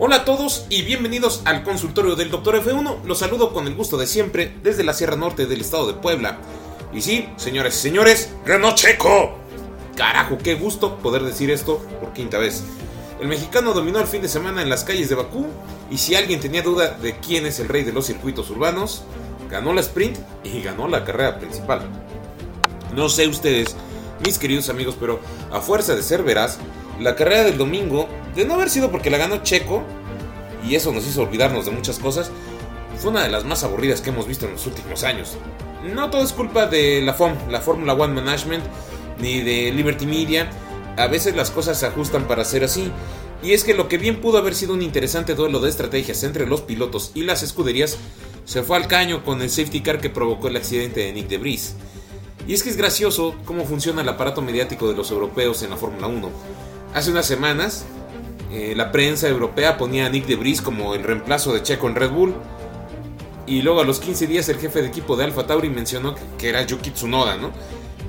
Hola a todos y bienvenidos al consultorio del Dr. F1. Los saludo con el gusto de siempre desde la Sierra Norte del estado de Puebla. Y sí, señores y señores, ganó Checo. Carajo, qué gusto poder decir esto por quinta vez. El mexicano dominó el fin de semana en las calles de Bakú y si alguien tenía duda de quién es el rey de los circuitos urbanos, ganó la sprint y ganó la carrera principal. No sé ustedes, mis queridos amigos, pero a fuerza de ser veraz, la carrera del domingo, de no haber sido porque la ganó Checo, y eso nos hizo olvidarnos de muchas cosas, fue una de las más aburridas que hemos visto en los últimos años. No todo es culpa de la FOM, la Fórmula One Management, ni de Liberty Media. A veces las cosas se ajustan para ser así. Y es que lo que bien pudo haber sido un interesante duelo de estrategias entre los pilotos y las escuderías se fue al caño con el safety car que provocó el accidente de Nick de Vries. Y es que es gracioso cómo funciona el aparato mediático de los europeos en la Fórmula 1. Hace unas semanas, eh, la prensa europea ponía a Nick de Vries como el reemplazo de Checo en Red Bull. Y luego a los 15 días el jefe de equipo de Alfa Tauri mencionó que era Yuki Tsunoda, ¿no?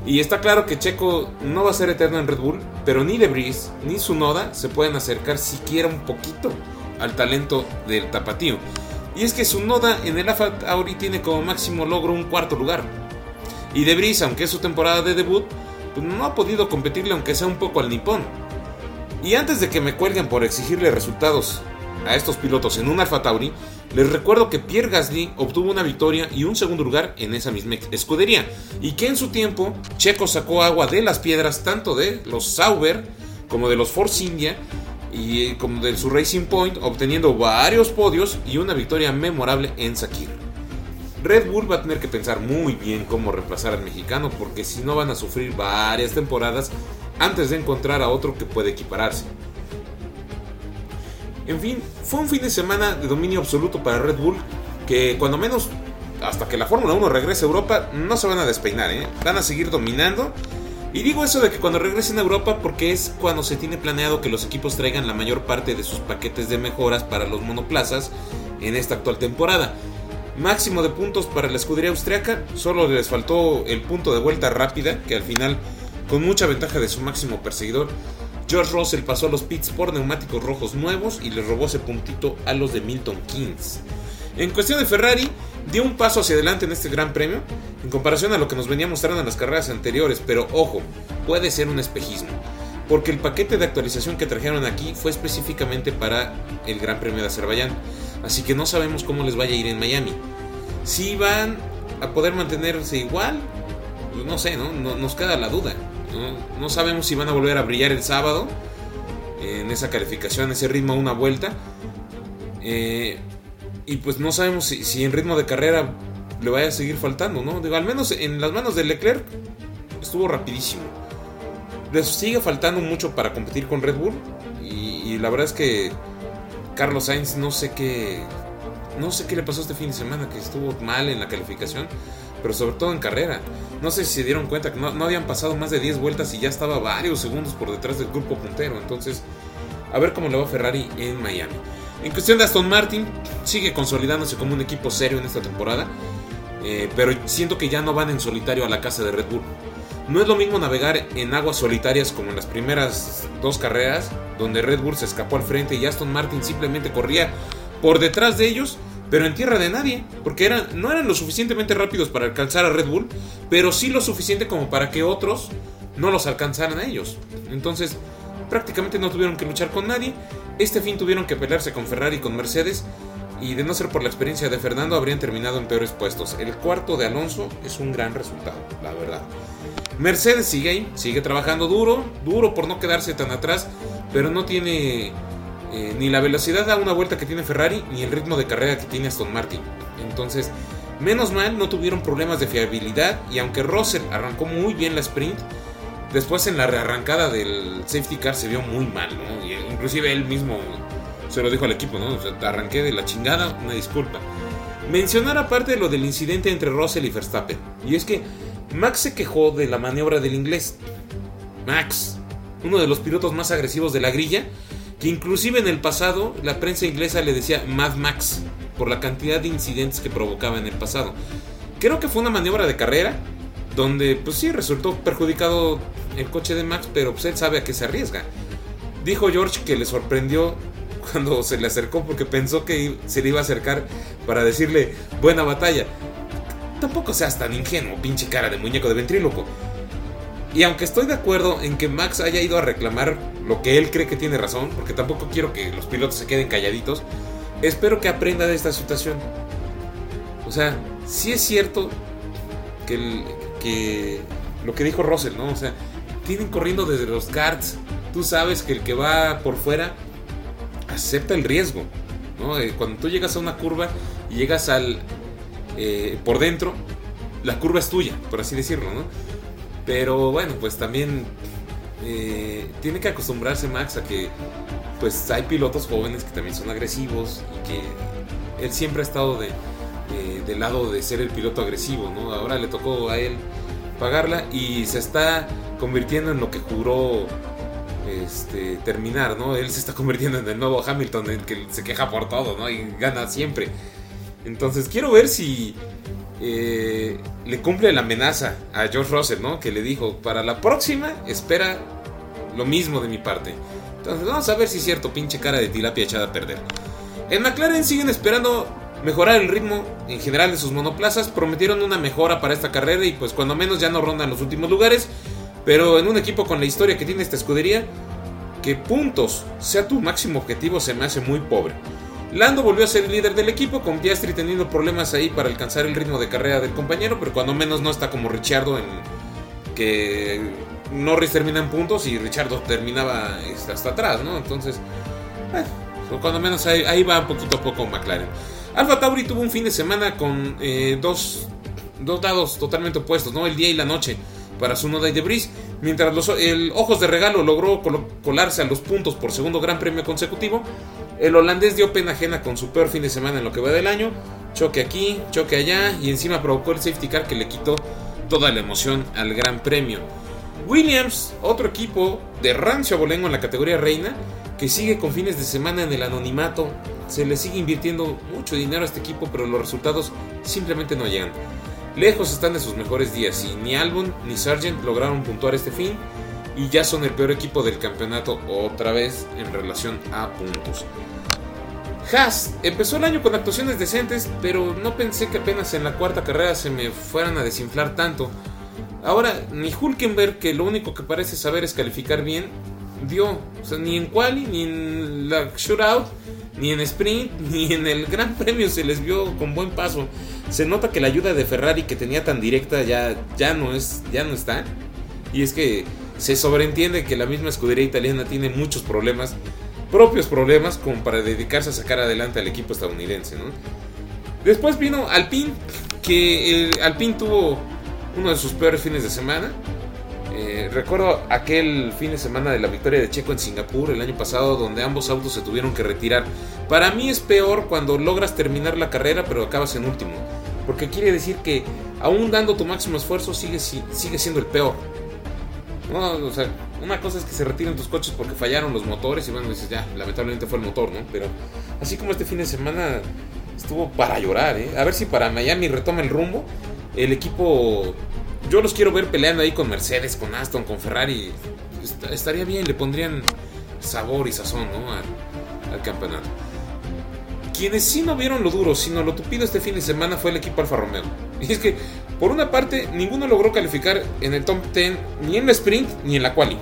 Y está claro que Checo no va a ser eterno en Red Bull, pero ni De Vries ni Tsunoda se pueden acercar siquiera un poquito al talento del tapatío. Y es que Tsunoda en el Alfa Tauri tiene como máximo logro un cuarto lugar. Y De Vries, aunque es su temporada de debut, pues no ha podido competirle aunque sea un poco al nipón. Y antes de que me cuelguen por exigirle resultados a estos pilotos en un Alfa Tauri, les recuerdo que Pierre Gasly obtuvo una victoria y un segundo lugar en esa misma escudería, y que en su tiempo Checo sacó agua de las piedras tanto de los Sauber como de los Force India y como de su Racing Point, obteniendo varios podios y una victoria memorable en Sakir. Red Bull va a tener que pensar muy bien cómo reemplazar al mexicano porque si no van a sufrir varias temporadas antes de encontrar a otro que pueda equipararse. En fin, fue un fin de semana de dominio absoluto para Red Bull que cuando menos hasta que la Fórmula 1 regrese a Europa no se van a despeinar, ¿eh? van a seguir dominando. Y digo eso de que cuando regresen a Europa porque es cuando se tiene planeado que los equipos traigan la mayor parte de sus paquetes de mejoras para los monoplazas en esta actual temporada. Máximo de puntos para la escudería austriaca, solo les faltó el punto de vuelta rápida, que al final, con mucha ventaja de su máximo perseguidor, George Russell pasó a los pits por neumáticos rojos nuevos y le robó ese puntito a los de Milton Keynes. En cuestión de Ferrari, dio un paso hacia adelante en este gran premio en comparación a lo que nos venía mostrando en las carreras anteriores, pero ojo, puede ser un espejismo, porque el paquete de actualización que trajeron aquí fue específicamente para el Gran Premio de Azerbaiyán, así que no sabemos cómo les vaya a ir en Miami. Si van a poder mantenerse igual, pues no sé, ¿no? Nos queda la duda. ¿no? sabemos si van a volver a brillar el sábado en esa calificación, ese ritmo una vuelta. Eh, y pues no sabemos si, en ritmo de carrera le vaya a seguir faltando, ¿no? Digo, al menos en las manos de Leclerc estuvo rapidísimo. Les sigue faltando mucho para competir con Red Bull. Y, la verdad es que Carlos Sainz no sé qué. No sé qué le pasó este fin de semana, que estuvo mal en la calificación. Pero sobre todo en carrera. No sé si se dieron cuenta que no, no habían pasado más de 10 vueltas y ya estaba varios segundos por detrás del grupo puntero. Entonces, a ver cómo le va Ferrari en Miami. En cuestión de Aston Martin, sigue consolidándose como un equipo serio en esta temporada, eh, pero siento que ya no van en solitario a la casa de Red Bull. No es lo mismo navegar en aguas solitarias como en las primeras dos carreras, donde Red Bull se escapó al frente y Aston Martin simplemente corría por detrás de ellos, pero en tierra de nadie, porque eran, no eran lo suficientemente rápidos para alcanzar a Red Bull, pero sí lo suficiente como para que otros no los alcanzaran a ellos. Entonces, prácticamente no tuvieron que luchar con nadie. Este fin tuvieron que pelearse con Ferrari y con Mercedes. Y de no ser por la experiencia de Fernando, habrían terminado en peores puestos. El cuarto de Alonso es un gran resultado, la verdad. Mercedes sigue ahí, sigue trabajando duro, duro por no quedarse tan atrás, pero no tiene eh, ni la velocidad a una vuelta que tiene Ferrari, ni el ritmo de carrera que tiene Aston Martin. Entonces, menos mal, no tuvieron problemas de fiabilidad. Y aunque Russell arrancó muy bien la sprint, Después en la rearrancada del safety car se vio muy mal, ¿no? Inclusive él mismo se lo dijo al equipo, ¿no? O sea, arranqué de la chingada, una disculpa. Mencionar aparte lo del incidente entre Russell y Verstappen. Y es que Max se quejó de la maniobra del inglés. Max, uno de los pilotos más agresivos de la grilla, que inclusive en el pasado la prensa inglesa le decía Mad Max. por la cantidad de incidentes que provocaba en el pasado. Creo que fue una maniobra de carrera donde pues sí resultó perjudicado el coche de Max, pero pues él sabe a qué se arriesga. Dijo George que le sorprendió cuando se le acercó porque pensó que se le iba a acercar para decirle buena batalla. Tampoco seas tan ingenuo, pinche cara de muñeco de ventríloco. Y aunque estoy de acuerdo en que Max haya ido a reclamar lo que él cree que tiene razón, porque tampoco quiero que los pilotos se queden calladitos, espero que aprenda de esta situación. O sea, sí es cierto que, que lo que dijo Russell, ¿no? O sea, tienen corriendo desde los karts. Sabes que el que va por fuera acepta el riesgo. Eh, cuando tú llegas a una curva y llegas al eh, por dentro, la curva es tuya, por así decirlo. Pero bueno, pues también eh, tiene que acostumbrarse Max a que pues hay pilotos jóvenes que también son agresivos y que él siempre ha estado de, del lado de ser el piloto agresivo. Ahora le tocó a él pagarla y se está convirtiendo en lo que juró este, terminar, ¿no? Él se está convirtiendo en el nuevo Hamilton, en que se queja por todo, ¿no? Y gana siempre. Entonces quiero ver si eh, le cumple la amenaza a George Russell, ¿no? Que le dijo, para la próxima espera lo mismo de mi parte. Entonces vamos a ver si es cierto, pinche cara de tilapia echada a perder. En McLaren siguen esperando mejorar el ritmo en general de sus monoplazas. Prometieron una mejora para esta carrera y pues cuando menos ya no rondan los últimos lugares. Pero en un equipo con la historia que tiene esta escudería, que puntos sea tu máximo objetivo se me hace muy pobre. Lando volvió a ser el líder del equipo, con Piastri teniendo problemas ahí para alcanzar el ritmo de carrera del compañero, pero cuando menos no está como Richardo en que Norris termina en puntos y Richardo terminaba hasta atrás, ¿no? Entonces, bueno, pues cuando menos ahí, va poquito a poco McLaren. Alfa Tauri tuvo un fin de semana con eh, dos, dos dados totalmente opuestos, ¿no? El día y la noche para su noda y debris, mientras los, el Ojos de Regalo logró colarse a los puntos por segundo gran premio consecutivo. El holandés dio pena ajena con su peor fin de semana en lo que va del año, choque aquí, choque allá y encima provocó el safety car que le quitó toda la emoción al gran premio. Williams, otro equipo de rancio abolengo en la categoría reina, que sigue con fines de semana en el anonimato. Se le sigue invirtiendo mucho dinero a este equipo, pero los resultados simplemente no llegan. Lejos están de sus mejores días y ni Albon ni Sargent lograron puntuar este fin y ya son el peor equipo del campeonato otra vez en relación a puntos. Haas empezó el año con actuaciones decentes, pero no pensé que apenas en la cuarta carrera se me fueran a desinflar tanto. Ahora, ni Hulkenberg, que lo único que parece saber es calificar bien, dio. O sea, ni en quali, ni en la shootout, ni en sprint, ni en el Gran Premio se les vio con buen paso. Se nota que la ayuda de Ferrari que tenía tan directa ya, ya, no, es, ya no está. Y es que se sobreentiende que la misma escudería italiana tiene muchos problemas, propios problemas, como para dedicarse a sacar adelante al equipo estadounidense. Después vino Alpine, que el Alpine tuvo uno de sus peores fines de semana. Eh, recuerdo aquel fin de semana de la victoria de Checo en Singapur el año pasado donde ambos autos se tuvieron que retirar. Para mí es peor cuando logras terminar la carrera pero acabas en último. Porque quiere decir que aún dando tu máximo esfuerzo sigue, siendo el peor. o sea, una cosa es que se retiren tus coches porque fallaron los motores y bueno, dices ya, lamentablemente fue el motor, ¿no? Pero así como este fin de semana estuvo para llorar, ¿eh? A ver si para Miami retoma el rumbo. El equipo yo los quiero ver peleando ahí con Mercedes, con Aston, con Ferrari. estaría bien, le pondrían sabor y sazón ¿no? al, campeonato. Quienes sí no vieron lo duro, sino lo tupido este fin de semana fue el equipo Alfa Romeo. Y es que, por una parte, ninguno logró calificar en el top 10 ni en la sprint ni en la quali.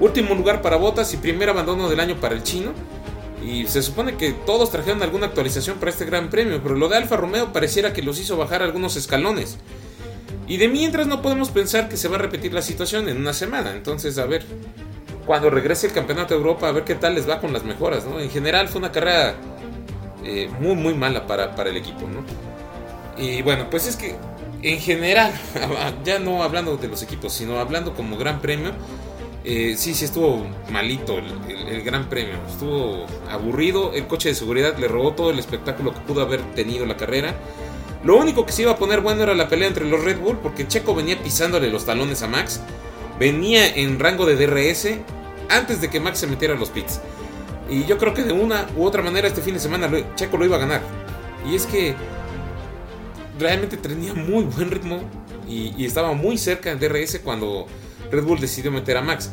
Último lugar para Botas y primer abandono del año para el chino. Y se supone que todos trajeron alguna actualización para este gran premio, pero lo de Alfa Romeo pareciera que los hizo bajar algunos escalones. Y de mientras no podemos pensar que se va a repetir la situación en una semana. Entonces, a ver, cuando regrese el Campeonato de Europa, a ver qué tal les va con las mejoras, ¿no? En general fue una carrera eh, muy, muy mala para, el equipo, ¿no? Y bueno, pues es que en general, ya no hablando de los equipos, sino hablando como Gran Premio, eh, sí, sí estuvo malito el, el, Gran Premio. Estuvo aburrido. El coche de seguridad le robó todo el espectáculo que pudo haber tenido la carrera. Lo único que se iba a poner bueno era la pelea entre los Red Bull, porque Checo venía pisándole los talones a Max, venía en rango de DRS antes de que Max se metiera a los pits. Y yo creo que de una u otra manera este fin de semana Checo lo iba a ganar. Y es que realmente tenía muy buen ritmo y, estaba muy cerca del DRS cuando Red Bull decidió meter a Max.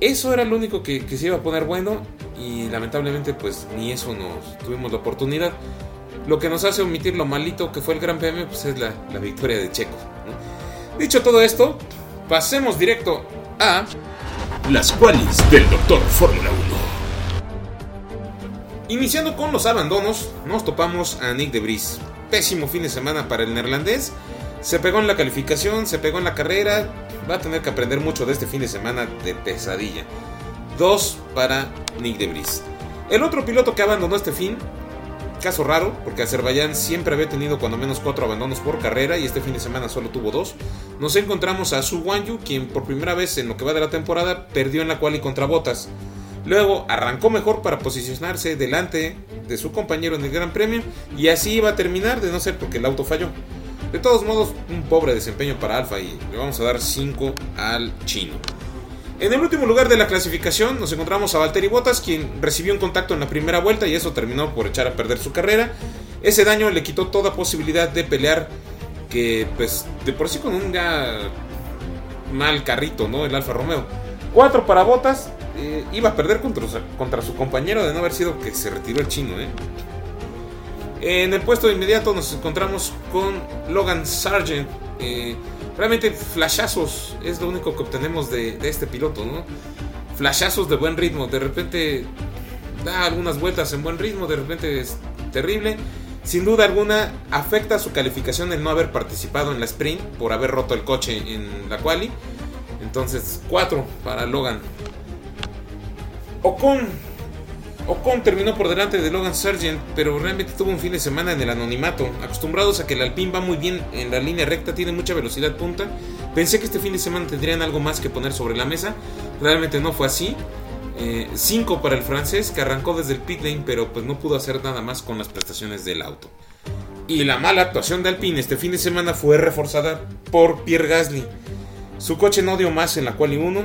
Eso era lo único que, se iba a poner bueno y lamentablemente pues ni eso nos tuvimos la oportunidad. Lo que nos hace omitir lo malito que fue el Gran Premio pues es la, victoria de Checo. Dicho todo esto, pasemos directo a las cuales del Doctor Fórmula 1. Iniciando con los abandonos, nos topamos a Nick de Vries. Pésimo fin de semana para el neerlandés. Se pegó en la calificación, se pegó en la carrera. Va a tener que aprender mucho de este fin de semana de pesadilla. Dos para Nick de Vries. El otro piloto que abandonó este fin, caso raro, porque Azerbaiyán siempre había tenido cuando menos cuatro abandonos por carrera y este fin de semana solo tuvo dos. Nos encontramos a Su Wanyu, quien por primera vez en lo que va de la temporada perdió en la cual y contra Botas. Luego arrancó mejor para posicionarse delante de su compañero en el Gran Premio y así iba a terminar de no ser porque el auto falló. De todos modos, un pobre desempeño para Alfa y le vamos a dar 5 al chino. En el último lugar de la clasificación nos encontramos a Valtteri Bottas, quien recibió un contacto en la primera vuelta y eso terminó por echar a perder su carrera. Ese daño le quitó toda posibilidad de pelear, que pues de por sí con un ya mal carrito, ¿no? El Alfa Romeo. 4 para Bottas, eh, iba a perder contra, contra, su compañero de no haber sido que se retiró el chino. ¿eh? En el puesto de inmediato nos encontramos con Logan Sargent. Eh, realmente flashazos es lo único que obtenemos de, este piloto. ¿no? Flashazos de buen ritmo. De repente da algunas vueltas en buen ritmo. De repente es terrible. Sin duda alguna afecta su calificación el no haber participado en la sprint por haber roto el coche en la quali. Entonces 4 para Logan. Ocon. Ocon terminó por delante de Logan Sargent, pero realmente tuvo un fin de semana en el anonimato. Acostumbrados a que el Alpine va muy bien en la línea recta, tiene mucha velocidad punta. Pensé que este fin de semana tendrían algo más que poner sobre la mesa. Realmente no fue así. 5 eh, para el francés que arrancó desde el pit lane, pero pues no pudo hacer nada más con las prestaciones del auto. Y la mala actuación de Alpine este fin de semana fue reforzada por Pierre Gasly. Su coche no dio más en la quali 1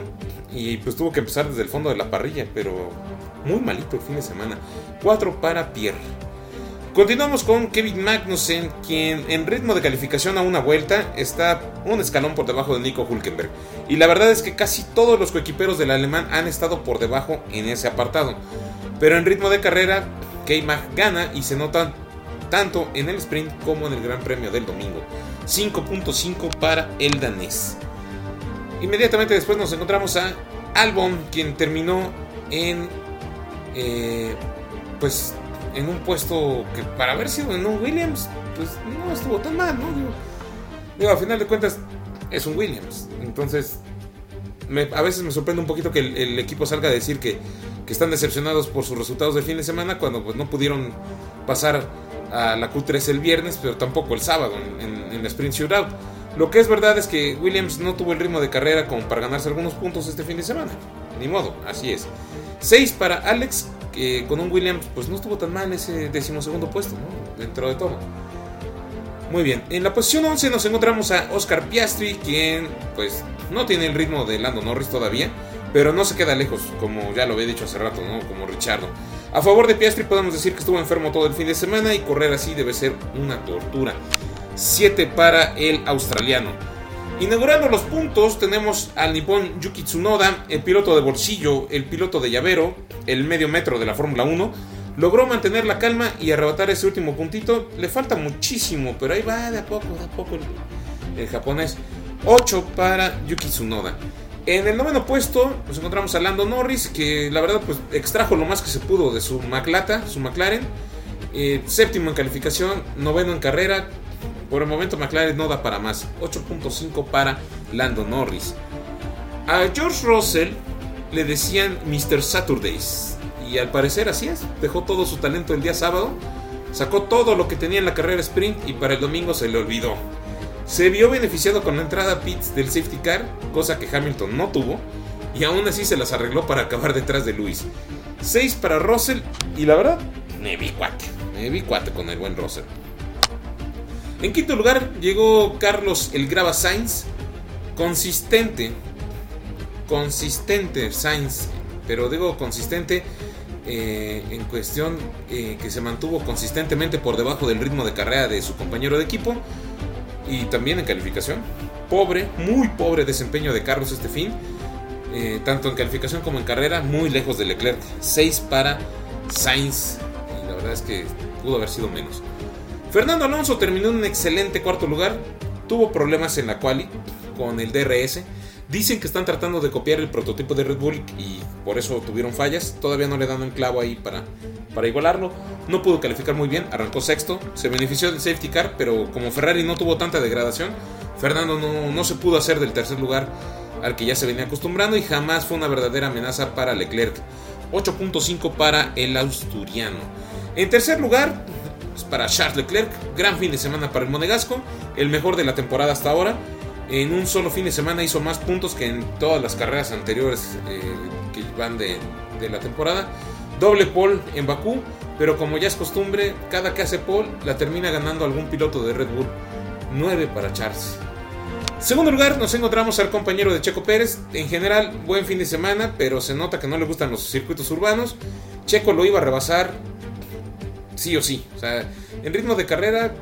y pues tuvo que empezar desde el fondo de la parrilla, pero muy malito el fin de semana. 4 para Pierre. Continuamos con Kevin Magnussen, quien en ritmo de calificación a una vuelta está un escalón por debajo de Nico Hulkenberg. Y la verdad es que casi todos los coequiperos del alemán han estado por debajo en ese apartado. Pero en ritmo de carrera, K-Mag gana y se nota tanto en el sprint como en el Gran Premio del domingo. 5.5 para el danés. Inmediatamente después nos encontramos a Albon, quien terminó en. Eh, pues en un puesto que para haber sido en un Williams, pues no estuvo tan mal, ¿no? Digo, a final de cuentas es un Williams. Entonces, a veces me sorprende un poquito que el, equipo salga a decir que, están decepcionados por sus resultados del fin de semana cuando pues, no pudieron pasar a la Q3 el viernes, pero tampoco el sábado en, en la Sprint Shootout. Lo que es verdad es que Williams no tuvo el ritmo de carrera como para ganarse algunos puntos este fin de semana. Ni modo, así es. 6 para Alex, que con un Williams pues no estuvo tan mal ese decimosegundo puesto, ¿no? Dentro de todo. Muy bien, en la posición 11 nos encontramos a Oscar Piastri, quien pues no tiene el ritmo de Lando Norris todavía, pero no se queda lejos, como ya lo había dicho hace rato, ¿no? Como Richardo. A favor de Piastri podemos decir que estuvo enfermo todo el fin de semana y correr así debe ser una tortura. 7 para el australiano. Inaugurando los puntos tenemos al nipón Yuki Tsunoda, el piloto de bolsillo, el piloto de llavero, el medio metro de la Fórmula 1. Logró mantener la calma y arrebatar ese último puntito. Le falta muchísimo, pero ahí va de a poco, de a poco el, japonés. 8 para Yuki Tsunoda. En el noveno puesto nos encontramos a Lando Norris, que la verdad pues extrajo lo más que se pudo de su McLata, su McLaren. Eh, séptimo en calificación, noveno en carrera, por el momento McLaren no da para más. 8.5 para Lando Norris. A George Russell le decían Mr. Saturdays. Y al parecer así es. Dejó todo su talento el día sábado. Sacó todo lo que tenía en la carrera sprint y para el domingo se le olvidó. Se vio beneficiado con la entrada a pits del safety car, cosa que Hamilton no tuvo, y aún así se las arregló para acabar detrás de Luis. 6 para Russell y la verdad, me vi cuate, con el buen Russell. En quinto lugar llegó Carlos El Grava Sainz. Consistente. Consistente Sainz pero digo consistente eh, en cuestión eh, que se mantuvo consistentemente por debajo del ritmo de carrera de su compañero de equipo y también en calificación. Pobre, muy pobre desempeño de Carlos este fin, eh, tanto en calificación como en carrera, muy lejos de Leclerc. 6 para Sainz, y la verdad es que pudo haber sido menos. Fernando Alonso terminó en un excelente cuarto lugar, tuvo problemas en la quali con el DRS. Dicen que están tratando de copiar el prototipo de Red Bull y por eso tuvieron fallas. Todavía no le dan un clavo ahí para, para igualarlo. No pudo calificar muy bien, arrancó sexto. Se benefició del safety car, pero como Ferrari no tuvo tanta degradación, Fernando no, no se pudo hacer del tercer lugar al que ya se venía acostumbrando y jamás fue una verdadera amenaza para Leclerc. 8.5 para el asturiano. En tercer lugar, pues, para Charles Leclerc, gran fin de semana para el Monegasco, el mejor de la temporada hasta ahora. En un solo fin de semana hizo más puntos que en todas las carreras anteriores eh, que van de, de la temporada. Doble pole en Bakú, pero como ya es costumbre, cada que hace pole la termina ganando algún piloto de Red Bull. 9 para Charles. Segundo lugar, nos encontramos al compañero de Checo Pérez. En general, buen fin de semana, pero se nota que no le gustan los circuitos urbanos. Checo lo iba a rebasar sí o sí. O sea, en ritmo de carrera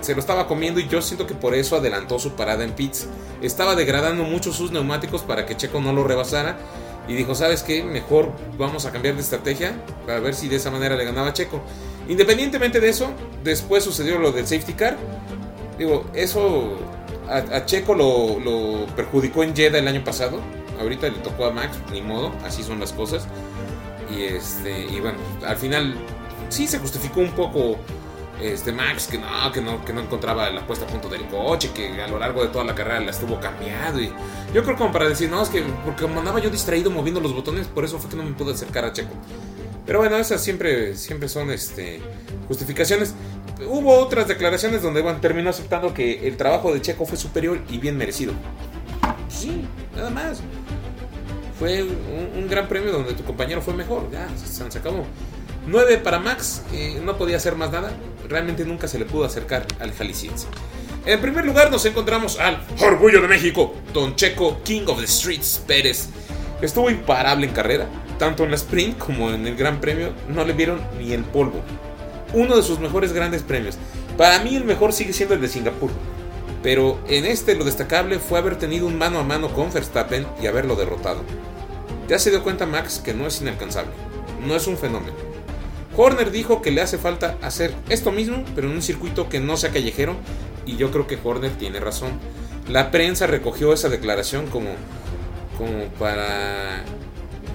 se lo estaba comiendo y yo siento que por eso adelantó su parada en pits. Estaba degradando mucho sus neumáticos para que Checo no lo rebasara. Y dijo, ¿sabes qué? Mejor vamos a cambiar de estrategia para ver si de esa manera le ganaba a Checo. Independientemente de eso, después sucedió lo del safety car. Digo, eso a, a Checo lo, lo, perjudicó en Jeddah el año pasado. Ahorita le tocó a Max, ni modo, así son las cosas. Y este, y bueno, al final sí se justificó un poco este Max que no, que no, que no encontraba la puesta a punto del coche, que a lo largo de toda la carrera la estuvo cambiando. Y yo creo como para decir, no, es que porque andaba yo distraído moviendo los botones, por eso fue que no me pude acercar a Checo. Pero bueno, esas siempre, siempre son este, justificaciones. Hubo otras declaraciones donde bueno, terminó aceptando que el trabajo de Checo fue superior y bien merecido. Sí, nada más. Fue un, un gran premio donde tu compañero fue mejor. Ya, se, se acabó. 9 para Max, eh, no podía hacer más nada. Realmente nunca se le pudo acercar al jalisciense. En primer lugar nos encontramos al Orgullo de México, Don Checo, King of the Streets, Pérez. Estuvo imparable en carrera, tanto en la sprint como en el Gran Premio, no le vieron ni el polvo. Uno de sus mejores grandes premios. Para mí el mejor sigue siendo el de Singapur. Pero en este lo destacable fue haber tenido un mano a mano con Verstappen y haberlo derrotado. Ya se dio cuenta Max que no es inalcanzable, no es un fenómeno. Horner dijo que le hace falta hacer esto mismo, pero en un circuito que no sea callejero, y yo creo que Horner tiene razón. La prensa recogió esa declaración como, como para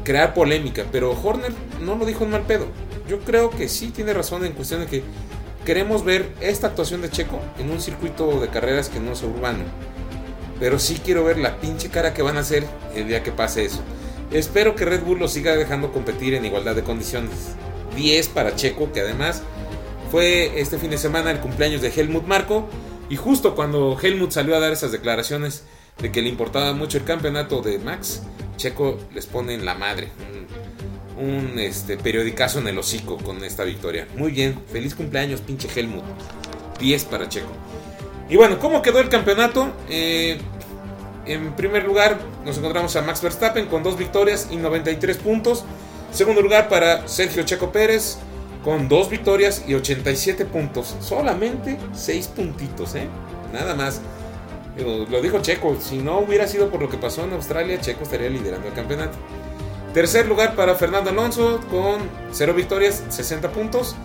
crear polémica, pero Horner no lo dijo en mal pedo. Yo creo que sí tiene razón en cuestión de que queremos ver esta actuación de Checo en un circuito de carreras que no sea urbano. Pero sí quiero ver la pinche cara que van a hacer el día que pase eso. Espero que Red Bull lo siga dejando competir en igualdad de condiciones. 10 para Checo, que además fue este fin de semana el cumpleaños de Helmut Marco. Y justo cuando Helmut salió a dar esas declaraciones de que le importaba mucho el campeonato de Max, Checo les pone en la madre. Un, este, periodicazo en el hocico con esta victoria. Muy bien, feliz cumpleaños, pinche Helmut. 10 para Checo. Y bueno, ¿cómo quedó el campeonato? Eh, en primer lugar, nos encontramos a Max Verstappen con dos victorias y 93 puntos. Segundo lugar para Sergio Checo Pérez con dos victorias y 87 puntos. Solamente 6 puntitos, ¿eh? Nada más. Lo dijo Checo, si no hubiera sido por lo que pasó en Australia, Checo estaría liderando el campeonato. Tercer lugar para Fernando Alonso con 0 victorias, 60 puntos.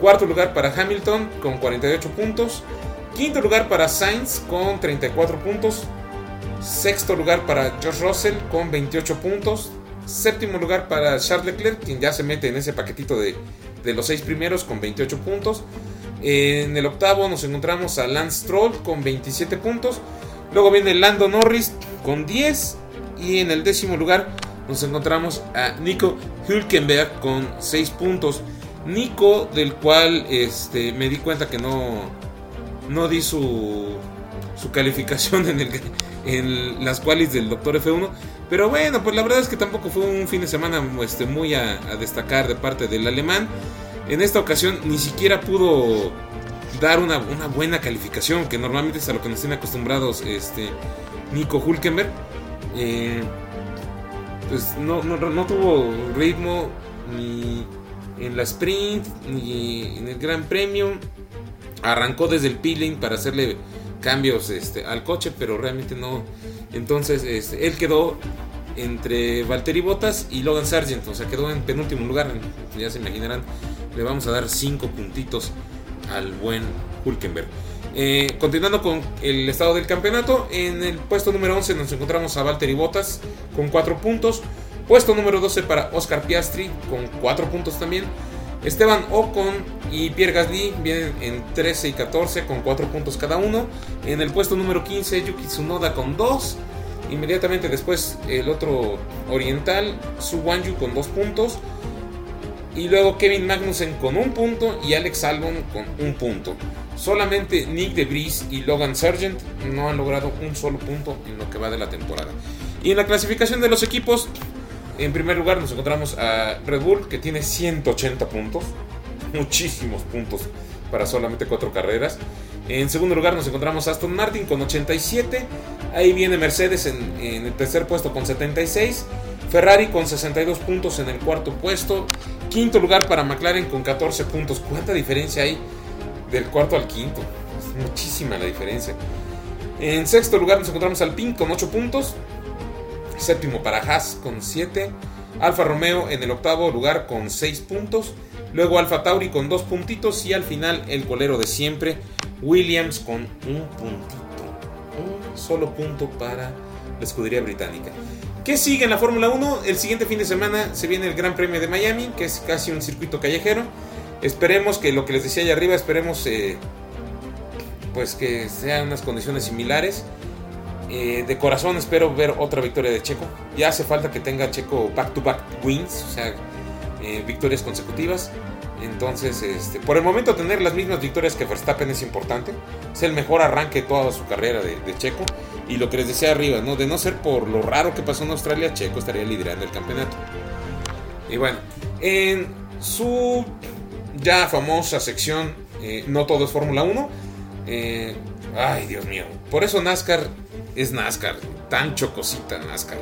Cuarto lugar para Hamilton con 48 puntos. Quinto lugar para Sainz con 34 puntos. Sexto lugar para George Russell con 28 puntos. Séptimo lugar para Charles Leclerc, quien ya se mete en ese paquetito de, de los seis primeros con 28 puntos. En el octavo nos encontramos a Lance Stroll con 27 puntos. Luego viene Lando Norris con 10. Y en el décimo lugar nos encontramos a Nico Hülkenberg con 6 puntos. Nico, del cual este, me di cuenta que no, no di su, su calificación en, el, en las cuales del Doctor F1. Pero bueno, pues la verdad es que tampoco fue un fin de semana este, muy a, destacar de parte del alemán. En esta ocasión ni siquiera pudo dar una, una, buena calificación, que normalmente es a lo que nos tienen acostumbrados este, Nico Hulkenberg. Eh, pues no, no, no tuvo ritmo ni en la sprint ni en el Gran Premio. Arrancó desde el peeling para hacerle cambios este, al coche, pero realmente no. Entonces este, él quedó entre Valtteri Bottas y Logan Sargent, o sea, quedó en penúltimo lugar. Ya se imaginarán, le vamos a dar 5 puntitos al buen Hulkenberg. Eh, continuando con el estado del campeonato, en el puesto número 11 nos encontramos a Valtteri Bottas con 4 puntos. Puesto número 12 para Oscar Piastri con 4 puntos también. Esteban Ocon y Pierre Gasly vienen en 13 y 14 con 4 puntos cada uno. En el puesto número 15 Yuki Tsunoda con 2. Inmediatamente después el otro oriental, Su Wanju con 2 puntos. Y luego Kevin Magnussen con 1 punto y Alex Albon con 1 punto. Solamente Nick de Vries y Logan Sargent no han logrado un solo punto en lo que va de la temporada. Y en la clasificación de los equipos, en primer lugar nos encontramos a Red Bull que tiene 180 puntos. Muchísimos puntos para solamente 4 carreras. En segundo lugar nos encontramos a Aston Martin con 87. Ahí viene Mercedes en, el tercer puesto con 76. Ferrari con 62 puntos en el cuarto puesto. Quinto lugar para McLaren con 14 puntos. ¿Cuánta diferencia hay del cuarto al quinto? Muchísima la diferencia. En sexto lugar nos encontramos al Pink con 8 puntos. Séptimo para Haas con 7. Alfa Romeo en el octavo lugar con 6 puntos. Luego Alfa Tauri con 2 puntitos. Y al final el colero de siempre, Williams con un puntito. Un solo punto para la escudería británica. ¿Qué sigue en la Fórmula 1? El siguiente fin de semana se viene el Gran Premio de Miami, que es casi un circuito callejero. Esperemos que lo que les decía allá arriba, esperemos eh, pues que sean unas condiciones similares. Eh, de corazón espero ver otra victoria de Checo. Ya hace falta que tenga Checo back-to-back wins, o sea, eh, victorias consecutivas. Entonces, este, por el momento tener las mismas victorias que Verstappen es importante. Es el mejor arranque de toda su carrera de, Checo. Y lo que les decía arriba, ¿no? de no ser por lo raro que pasó en Australia, Checo estaría liderando el campeonato. Y bueno, en su ya famosa sección, eh, no todo es Fórmula 1. Eh, ay, Dios mío. Por eso NASCAR es NASCAR. Tan chocosita NASCAR.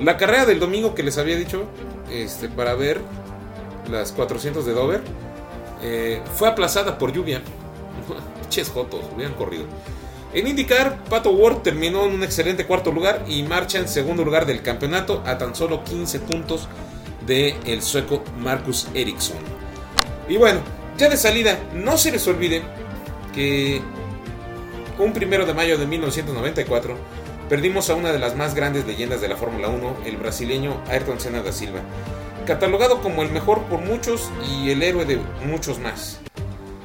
La carrera del domingo que les había dicho, este, para ver las 400 de Dover, eh, fue aplazada por lluvia. Ches jotos, hubieran corrido. En IndyCar, Pato Ward terminó en un excelente cuarto lugar y marcha en segundo lugar del campeonato a tan solo 15 puntos del el sueco Marcus Ericsson. Y bueno, ya de salida, no se les olvide que un primero de mayo de 1994 perdimos a una de las más grandes leyendas de la Fórmula 1, el brasileño Ayrton Senna da Silva, catalogado como el mejor por muchos y el héroe de muchos más.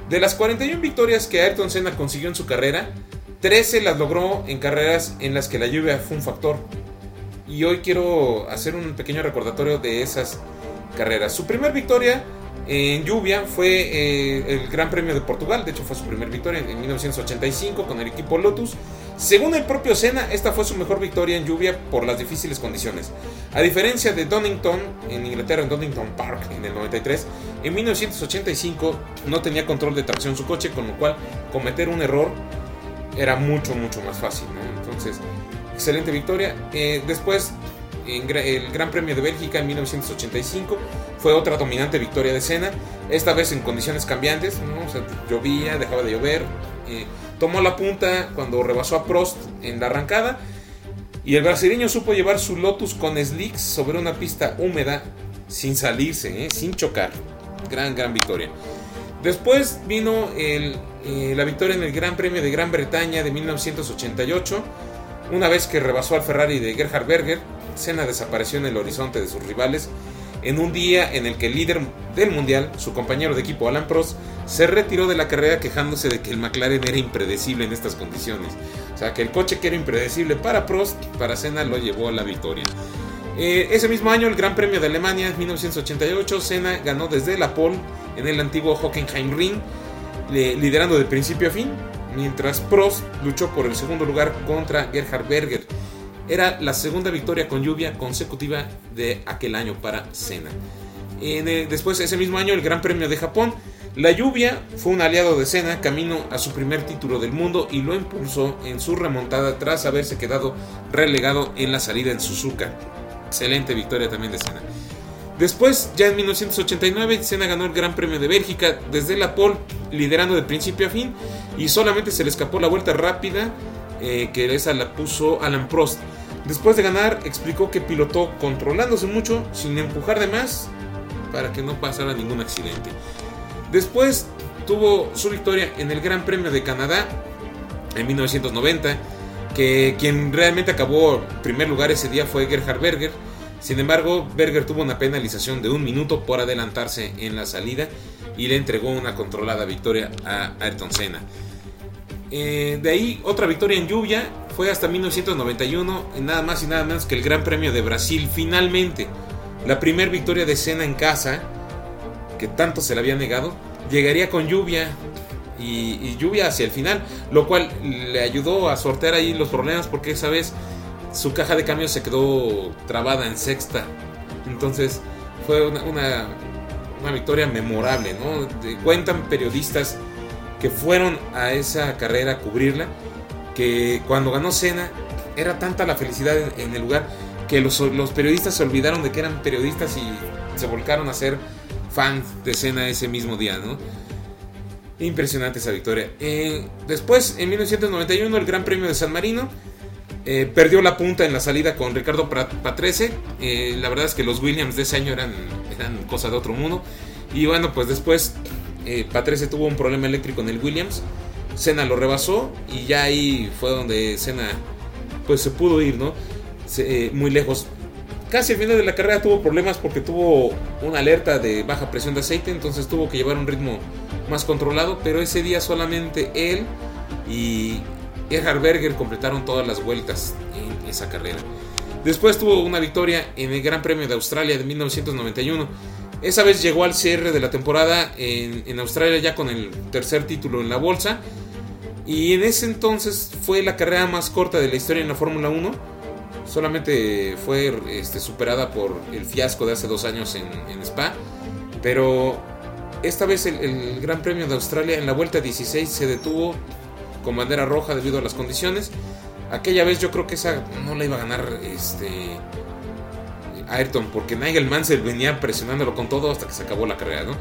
De las 41 victorias que Ayrton Senna consiguió en su carrera, 13 las logró en carreras en las que la lluvia fue un factor. Y hoy quiero hacer un pequeño recordatorio de esas carreras. Su primera victoria en lluvia fue eh, el Gran Premio de Portugal, de hecho fue su primera victoria en, en 1985 con el equipo Lotus. Según el propio Senna, esta fue su mejor victoria en lluvia por las difíciles condiciones. A diferencia de Donington, en Inglaterra, en Donington Park, en el 93, en 1985 no tenía control de tracción su coche, con lo cual cometer un error era mucho, mucho más fácil. Entonces, excelente victoria. Eh, después, el Gran Premio de Bélgica en 1985 fue otra dominante victoria de Senna, esta vez en condiciones cambiantes, llovía, dejaba de llover. Eh, tomó la punta cuando rebasó a Prost en la arrancada. Y el brasileño supo llevar su Lotus con slicks sobre una pista húmeda sin salirse, ¿eh? sin chocar. Gran, gran victoria. Después vino eh, la victoria en el Gran Premio de Gran Bretaña de 1988. Una vez que rebasó al Ferrari de Gerhard Berger, Senna desapareció en el horizonte de sus rivales en un día en el que el líder del mundial, su compañero de equipo Alan Prost, se retiró de la carrera quejándose de que el McLaren era impredecible en estas condiciones. O sea, que el coche que era impredecible para Prost, para Senna lo llevó a la victoria. Eh, ese mismo año, el Gran Premio de Alemania, 1988, Senna ganó desde la pole en el antiguo Hockenheimring, liderando de principio a fin, mientras Prost luchó por el segundo lugar contra Gerhard Berger. Era la segunda victoria con lluvia consecutiva de aquel año para Senna. Eh, después, ese mismo año, el Gran Premio de Japón. La lluvia fue un aliado de Senna camino a su primer título del mundo y lo impulsó en su remontada tras haberse quedado relegado en la salida en Suzuka. excelente victoria también de Senna. Después, ya en 1989, Senna ganó el Gran Premio de Bélgica desde la pole, liderando de principio a fin, y solamente se le escapó la vuelta rápida, eh, que esa la puso Alan Prost. Después de ganar, explicó que pilotó controlándose mucho, sin empujar de más, para que no pasara ningún accidente. Después tuvo su victoria en el Gran Premio de Canadá en 1990, que quien realmente acabó primer lugar ese día fue Gerhard Berger. Sin embargo, Berger tuvo una penalización de un minuto por adelantarse en la salida y le entregó una controlada victoria a Ayrton Senna. Eh, de ahí, otra victoria en lluvia fue hasta 1991, en nada más y nada menos que el Gran Premio de Brasil. Finalmente, la primera victoria de Senna en casa, que tanto se le había negado, llegaría con lluvia y, lluvia hacia el final, lo cual le ayudó a sortear ahí los problemas porque esa vez su caja de cambios se quedó trabada en sexta. Entonces fue una, una, victoria memorable, ¿no? cuentan periodistas que fueron a esa carrera a cubrirla, que cuando ganó Cena era tanta la felicidad en, el lugar que los, periodistas se olvidaron de que eran periodistas y se volcaron a ser fans de Cena ese mismo día, ¿no? Impresionante esa victoria. Eh, después, en 1991, el Gran Premio de San Marino. Eh, perdió la punta en la salida con Ricardo Patrese. Eh, la verdad es que los Williams de ese año eran, eran cosa de otro mundo. Y bueno, pues después Patrese tuvo un problema eléctrico en el Williams. Senna lo rebasó y ya ahí fue donde Senna pues se pudo ir, ¿no? muy lejos. Casi al final de la carrera tuvo problemas porque tuvo una alerta de baja presión de aceite, entonces tuvo que llevar un ritmo más controlado, pero ese día solamente él y Gerhard Berger completaron todas las vueltas en esa carrera. Después tuvo una victoria en el Gran Premio de Australia de 1991. Esa vez llegó al cierre de la temporada en, Australia ya con el tercer título en la bolsa. Y en ese entonces fue la carrera más corta de la historia en la Fórmula 1. Solamente fue este, superada por el fiasco de hace dos años en, Spa. Pero esta vez el, Gran Premio de Australia en la vuelta 16 se detuvo con bandera roja debido a las condiciones. Aquella vez yo creo que esa no la iba a ganar este Ayrton porque Nigel Mansell venía presionándolo con todo hasta que se acabó la carrera, ¿no?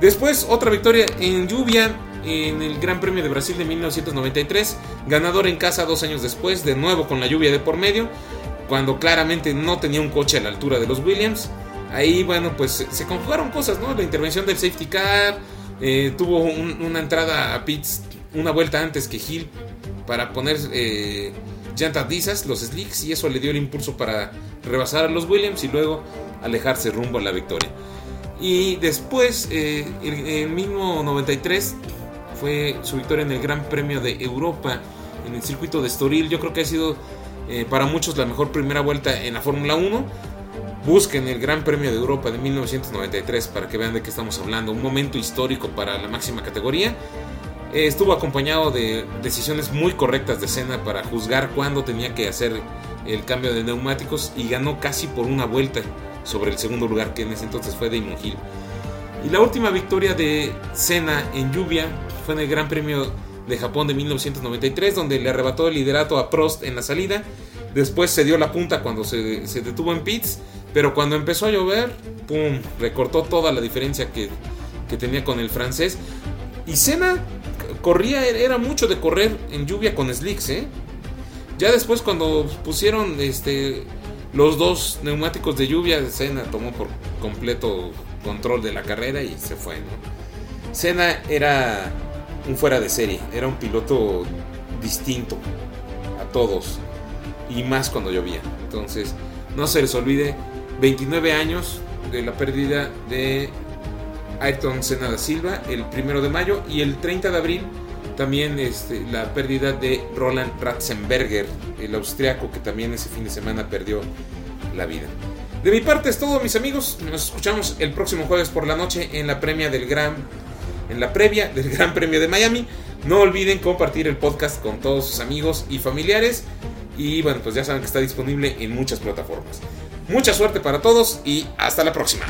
Después otra victoria en lluvia en el Gran Premio de Brasil de 1993, ganador en casa dos años después, de nuevo con la lluvia de por medio, cuando claramente no tenía un coche a la altura de los Williams. Ahí, bueno, pues se conjugaron cosas, ¿no? La intervención del safety car, eh, tuvo una entrada a pits una vuelta antes que Hill para poner eh, llantas lisas, los slicks, y eso le dio el impulso para rebasar a los Williams y luego alejarse rumbo a la victoria. Y después, eh, el, mismo 93 fue su victoria en el Gran Premio de Europa en el circuito de Estoril. Yo creo que ha sido eh, para muchos la mejor primera vuelta en la Fórmula 1 Busquen el Gran Premio de Europa de 1993 para que vean de qué estamos hablando. Un momento histórico para la máxima categoría. Eh, estuvo acompañado de decisiones muy correctas de Senna para juzgar cuándo tenía que hacer el cambio de neumáticos y ganó casi por una vuelta sobre el segundo lugar que en ese entonces fue Damon Hill. Y la última victoria de Senna en lluvia fue en el Gran Premio de Japón de 1993 donde le arrebató el liderato a Prost en la salida. Después se dio la punta cuando se, se detuvo en pits pero cuando empezó a llover, ¡pum! Recortó toda la diferencia que, tenía con el francés. Y Senna corría, era mucho de correr en lluvia con slicks, ¿eh? Ya después cuando pusieron este, los dos neumáticos de lluvia, Senna tomó por completo control de la carrera y se fue, ¿no? Era un fuera de serie, era un piloto distinto a todos y más cuando llovía. Entonces, no se les olvide 29 años de la pérdida de Ayrton Senna da Silva el primero de mayo y el 30 de abril también este, la pérdida de Roland Ratzenberger, el austriaco que también ese fin de semana perdió la vida. De mi parte es todo, mis amigos. Nos escuchamos el próximo jueves por la noche en la premia del Gran en la previa del Gran Premio de Miami. No olviden compartir el podcast con todos sus amigos y familiares. Y bueno, pues ya saben que está disponible en muchas plataformas. Mucha suerte para todos y hasta la próxima.